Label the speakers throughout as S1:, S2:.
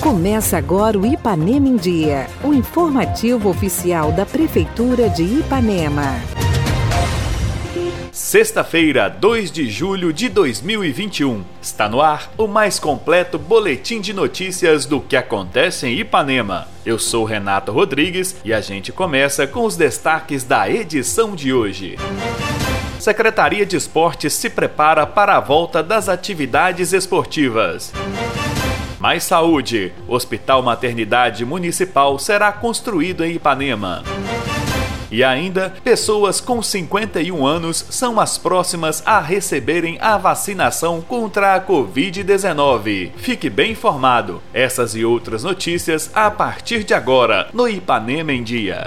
S1: Começa agora o Ipanema em Dia, o informativo oficial da Prefeitura de Ipanema.
S2: Sexta-feira, 2 de julho de 2021. Está no ar o mais completo boletim de notícias do que acontece em Ipanema. Eu sou Renato Rodrigues e a gente começa com os destaques da edição de hoje. Secretaria de Esportes se prepara para a volta das atividades esportivas. Mais saúde. Hospital Maternidade Municipal será construído em Ipanema. E ainda, pessoas com 51 anos são as próximas a receberem a vacinação contra a Covid-19. Fique bem informado. Essas e outras notícias a partir de agora no Ipanema em Dia.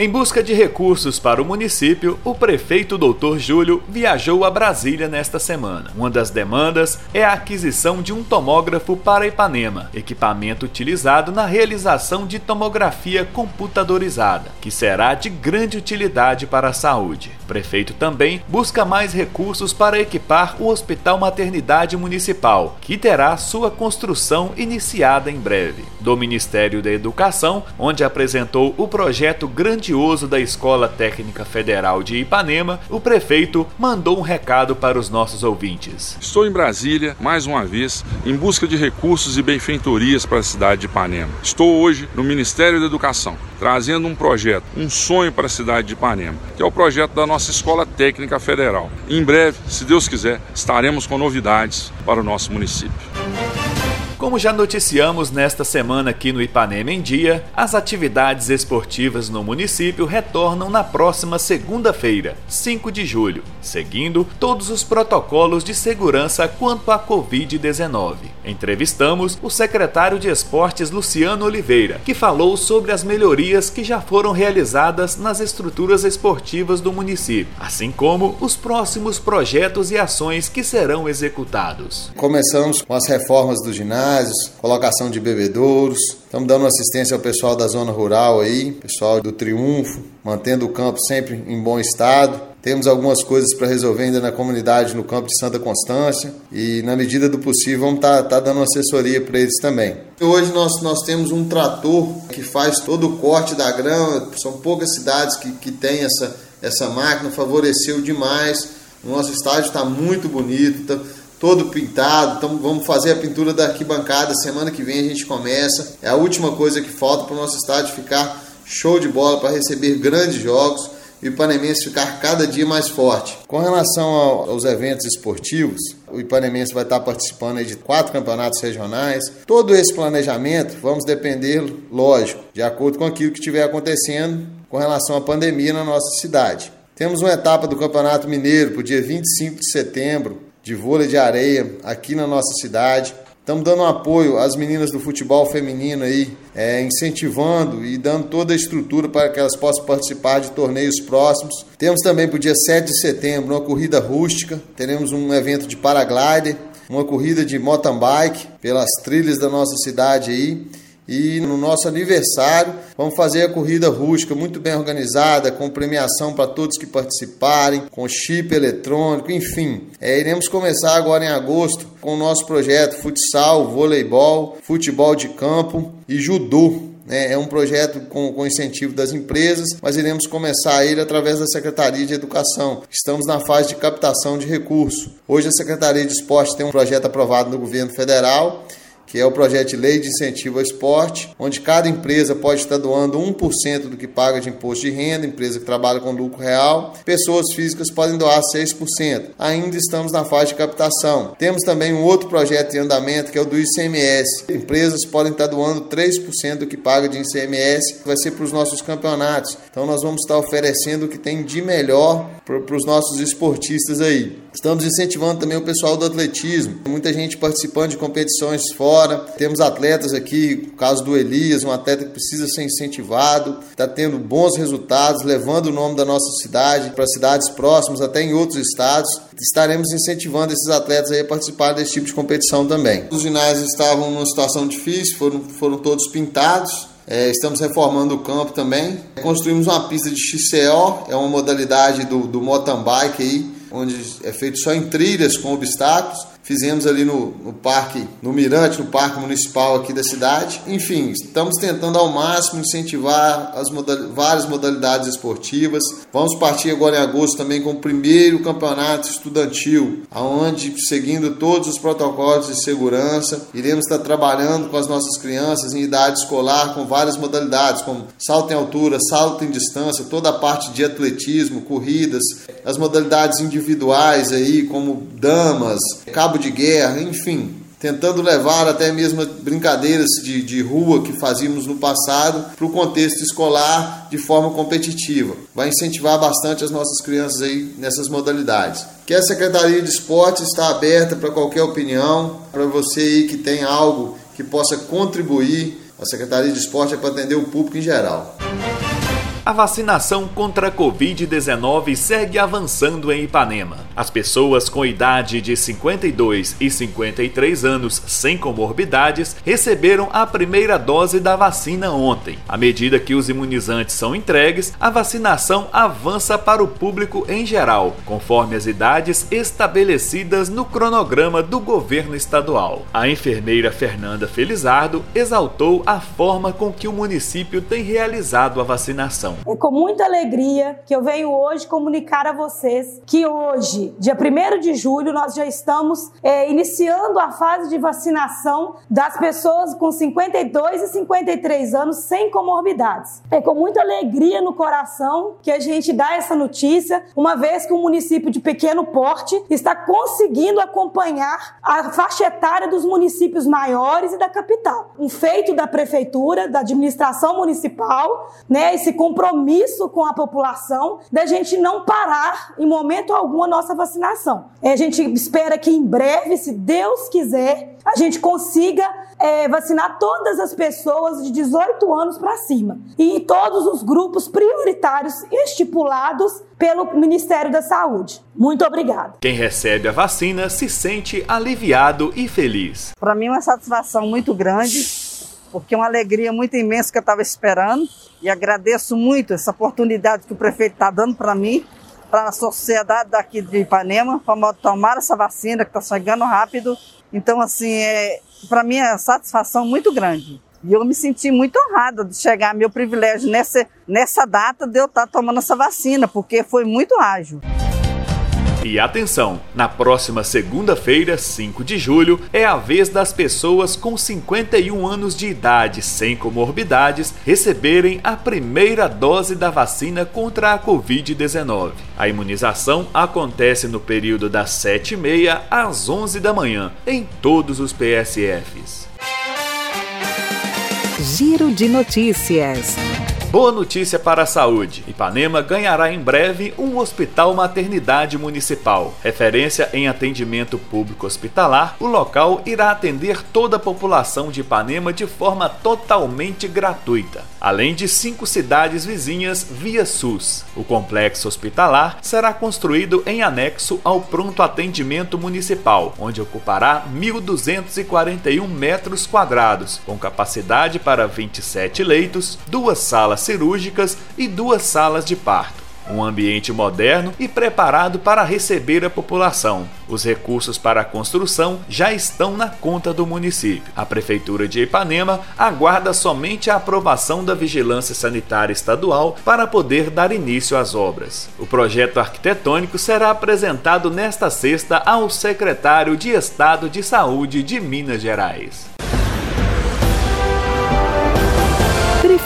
S2: Em busca de recursos para o município, o prefeito Dr. Júlio viajou a Brasília nesta semana. Uma das demandas é a aquisição de um tomógrafo para Ipanema, equipamento utilizado na realização de tomografia computadorizada, que será de grande utilidade para a saúde. O prefeito também busca mais recursos para equipar o Hospital Maternidade Municipal, que terá sua construção iniciada em breve. Do Ministério da Educação, onde apresentou o projeto Grande da Escola Técnica Federal de Ipanema, o prefeito mandou um recado para os nossos ouvintes.
S3: Estou em Brasília, mais uma vez, em busca de recursos e benfeitorias para a cidade de Ipanema. Estou hoje no Ministério da Educação, trazendo um projeto, um sonho para a cidade de Ipanema, que é o projeto da nossa Escola Técnica Federal. Em breve, se Deus quiser, estaremos com novidades para o nosso município.
S2: Como já noticiamos nesta semana aqui no Ipanema em Dia, as atividades esportivas no município retornam na próxima segunda-feira, 5 de julho, seguindo todos os protocolos de segurança quanto à Covid-19. Entrevistamos o secretário de Esportes Luciano Oliveira, que falou sobre as melhorias que já foram realizadas nas estruturas esportivas do município, assim como os próximos projetos e ações que serão executados.
S4: Começamos com as reformas do ginásio ginásios, colocação de bebedouros. Estamos dando assistência ao pessoal da zona rural aí, pessoal do Triunfo, mantendo o campo sempre em bom estado. Temos algumas coisas para resolver ainda na comunidade no campo de Santa Constância e, na medida do possível, vamos estar tá, tá dando assessoria para eles também. Hoje nós, nós temos um trator que faz todo o corte da grama, são poucas cidades que, que têm essa, essa máquina, favoreceu demais. O nosso estádio está muito bonito, tá, todo pintado. Então vamos fazer a pintura da arquibancada. Semana que vem a gente começa. É a última coisa que falta para o nosso estádio ficar show de bola para receber grandes jogos o Ipanemense ficar cada dia mais forte. Com relação aos eventos esportivos, o Ipanemense vai estar participando de quatro campeonatos regionais. Todo esse planejamento vamos depender, lógico, de acordo com aquilo que estiver acontecendo com relação à pandemia na nossa cidade. Temos uma etapa do Campeonato Mineiro para o dia 25 de setembro, de vôlei de areia aqui na nossa cidade. Estamos dando apoio às meninas do futebol feminino aí, é, incentivando e dando toda a estrutura para que elas possam participar de torneios próximos. Temos também para o dia 7 de setembro uma corrida rústica, teremos um evento de paraglider, uma corrida de mountain bike pelas trilhas da nossa cidade aí e no nosso aniversário vamos fazer a corrida rústica muito bem organizada, com premiação para todos que participarem, com chip eletrônico, enfim. É, iremos começar agora em agosto com o nosso projeto futsal, voleibol, futebol de campo e judô. Né? É um projeto com, com incentivo das empresas, mas iremos começar ele através da Secretaria de Educação. Estamos na fase de captação de recursos. Hoje a Secretaria de Esporte tem um projeto aprovado no governo federal que é o projeto de lei de incentivo ao esporte, onde cada empresa pode estar doando 1% do que paga de imposto de renda, empresa que trabalha com lucro real. Pessoas físicas podem doar 6%. Ainda estamos na fase de captação. Temos também um outro projeto em andamento, que é o do ICMS. Empresas podem estar doando 3% do que paga de ICMS, que vai ser para os nossos campeonatos. Então nós vamos estar oferecendo o que tem de melhor para os nossos esportistas aí. Estamos incentivando também o pessoal do atletismo. Muita gente participando de competições fora. Temos atletas aqui, o caso do Elias, um atleta que precisa ser incentivado, está tendo bons resultados, levando o nome da nossa cidade para cidades próximas, até em outros estados. Estaremos incentivando esses atletas a participar desse tipo de competição também. Os ginásios estavam numa situação difícil, foram, foram todos pintados É, estamos reformando o campo também. Construímos uma pista de XCO, é uma modalidade do, do mountain bike aí, onde é feito só em trilhas com obstáculos. Fizemos ali no, no parque, no Mirante, no parque municipal aqui da cidade. Enfim, estamos tentando ao máximo incentivar as modal várias modalidades esportivas. Vamos partir agora em agosto também com o primeiro campeonato estudantil, aonde seguindo todos os protocolos de segurança, iremos estar trabalhando com as nossas crianças em idade escolar com várias modalidades, como salto em altura, salto em distância, toda a parte de atletismo, corridas, as modalidades individuais aí, como damas, cabo de guerra, enfim, tentando levar até mesmo brincadeiras de, de rua que fazíamos no passado para o contexto escolar de forma competitiva. Vai incentivar bastante as nossas crianças aí nessas modalidades. Que a Secretaria de Esportes está aberta para qualquer opinião, para você aí que tem algo que possa contribuir. A Secretaria de Esporte é para atender o público em geral.
S2: A vacinação contra a Covid-19 segue avançando em Ipanema. As pessoas com idade de 52 e 53 anos sem comorbidades receberam a primeira dose da vacina ontem. À medida que os imunizantes são entregues, a vacinação avança para o público em geral, conforme as idades estabelecidas no cronograma do governo estadual. A enfermeira Fernanda Felizardo exaltou a forma com que o município tem realizado a vacinação.
S5: É com muita alegria que eu venho hoje comunicar a vocês que hoje, dia 1 de julho, nós já estamos é, iniciando a fase de vacinação das pessoas com 52 e 53 anos sem comorbidades. É com muita alegria no coração que a gente dá essa notícia, uma vez que o município de pequeno porte está conseguindo acompanhar a faixa etária dos municípios maiores e da capital. Um feito da prefeitura, da administração municipal, né, esse compromisso compromisso com a população da gente não parar em momento algum a nossa vacinação. A gente espera que em breve, se Deus quiser, a gente consiga é, vacinar todas as pessoas de 18 anos para cima e todos os grupos prioritários estipulados pelo Ministério da Saúde. Muito obrigada.
S2: Quem recebe a vacina se sente aliviado e feliz.
S6: Para mim é uma satisfação muito grande, porque é uma alegria muito imensa que eu estava esperando e agradeço muito essa oportunidade que o prefeito está dando para mim, para a sociedade daqui de Ipanema, para tomar essa vacina que está chegando rápido. Então, assim, é, para mim é uma satisfação muito grande. E eu me senti muito honrada de chegar meu privilégio nessa, nessa data de eu estar tá tomando essa vacina, porque foi muito ágil.
S2: E atenção, na próxima segunda-feira, 5 de julho, é a vez das pessoas com 51 anos de idade sem comorbidades receberem a primeira dose da vacina contra a Covid-19. A imunização acontece no período das 7h30 às 11 da manhã, em todos os PSFs.
S1: Giro de notícias.
S2: Boa notícia para a saúde. Ipanema ganhará em breve um hospital maternidade municipal. Referência em atendimento público hospitalar, o local irá atender toda a população de Ipanema de forma totalmente gratuita, além de cinco cidades vizinhas via SUS. O complexo hospitalar será construído em anexo ao pronto atendimento municipal, onde ocupará 1.241 metros quadrados, com capacidade para 27 leitos, duas salas salas cirúrgicas e duas salas de parto. Um ambiente moderno e preparado para receber a população. Os recursos para a construção já estão na conta do município. A Prefeitura de Ipanema aguarda somente a aprovação da Vigilância Sanitária Estadual para poder dar início às obras. O projeto arquitetônico será apresentado nesta sexta ao secretário de Estado de Saúde de Minas Gerais.